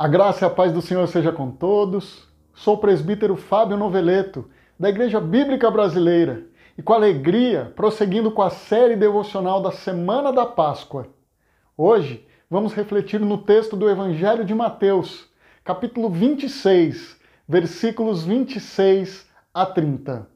A graça e a paz do Senhor seja com todos. Sou o presbítero Fábio Noveleto, da Igreja Bíblica Brasileira, e com alegria, prosseguindo com a série devocional da Semana da Páscoa. Hoje vamos refletir no texto do Evangelho de Mateus, capítulo 26, versículos 26 a 30.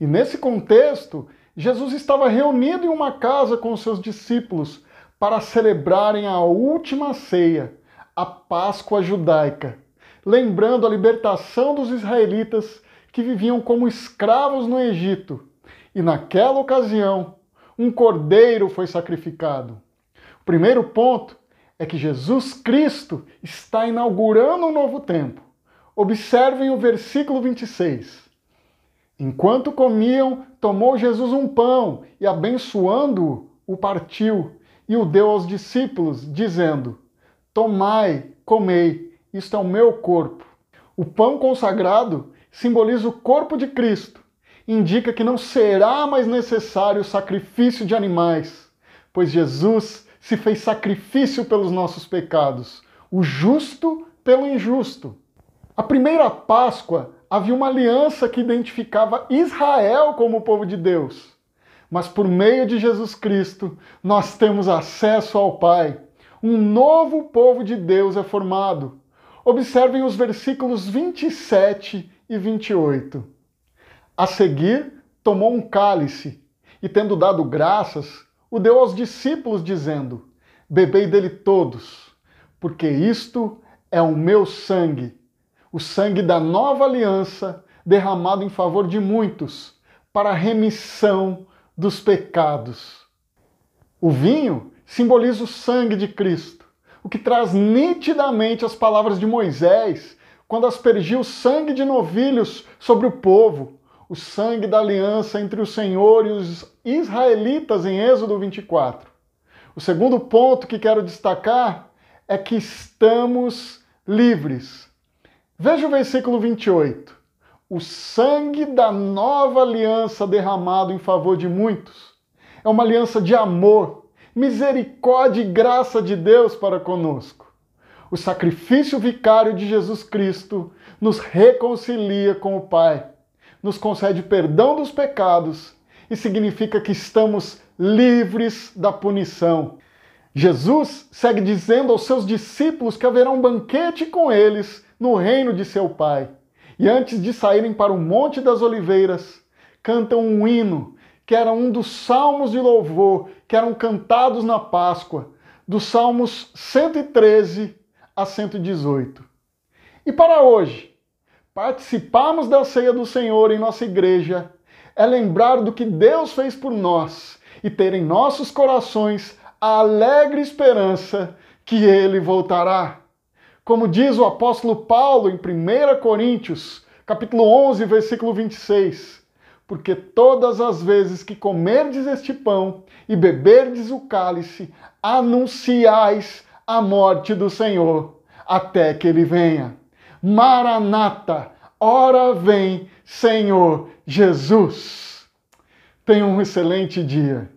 E nesse contexto, Jesus estava reunido em uma casa com seus discípulos para celebrarem a última ceia a Páscoa judaica, lembrando a libertação dos israelitas que viviam como escravos no Egito. E naquela ocasião, um cordeiro foi sacrificado. O primeiro ponto é que Jesus Cristo está inaugurando um novo tempo. Observem o versículo 26. Enquanto comiam, tomou Jesus um pão e, abençoando-o, o partiu e o deu aos discípulos, dizendo: Tomai, comei, isto é o meu corpo. O pão consagrado simboliza o corpo de Cristo. Indica que não será mais necessário o sacrifício de animais, pois Jesus se fez sacrifício pelos nossos pecados, o justo pelo injusto. A primeira Páscoa havia uma aliança que identificava Israel como o povo de Deus. Mas por meio de Jesus Cristo, nós temos acesso ao Pai um novo povo de Deus é formado. Observem os versículos 27 e 28. A seguir, tomou um cálice e, tendo dado graças, o deu aos discípulos, dizendo: Bebei dele todos, porque isto é o meu sangue, o sangue da nova aliança, derramado em favor de muitos, para a remissão dos pecados. O vinho simboliza o sangue de Cristo, o que traz nitidamente as palavras de Moisés quando aspergiu o sangue de novilhos sobre o povo, o sangue da aliança entre o Senhor e os israelitas em Êxodo 24. O segundo ponto que quero destacar é que estamos livres. Veja o versículo 28. O sangue da nova aliança derramado em favor de muitos é uma aliança de amor misericórdia e graça de Deus para conosco. O sacrifício vicário de Jesus Cristo nos reconcilia com o Pai, nos concede perdão dos pecados e significa que estamos livres da punição. Jesus segue dizendo aos seus discípulos que haverá um banquete com eles no reino de seu Pai. E antes de saírem para o Monte das Oliveiras, cantam um hino que era um dos salmos de louvor que eram cantados na Páscoa, dos Salmos 113 a 118. E para hoje, participarmos da ceia do Senhor em nossa igreja é lembrar do que Deus fez por nós e ter em nossos corações a alegre esperança que ele voltará. Como diz o apóstolo Paulo em 1 Coríntios, capítulo 11, versículo 26, porque todas as vezes que comerdes este pão e beberdes o cálice, anunciais a morte do Senhor, até que ele venha. Maranata, ora vem, Senhor Jesus. Tenha um excelente dia.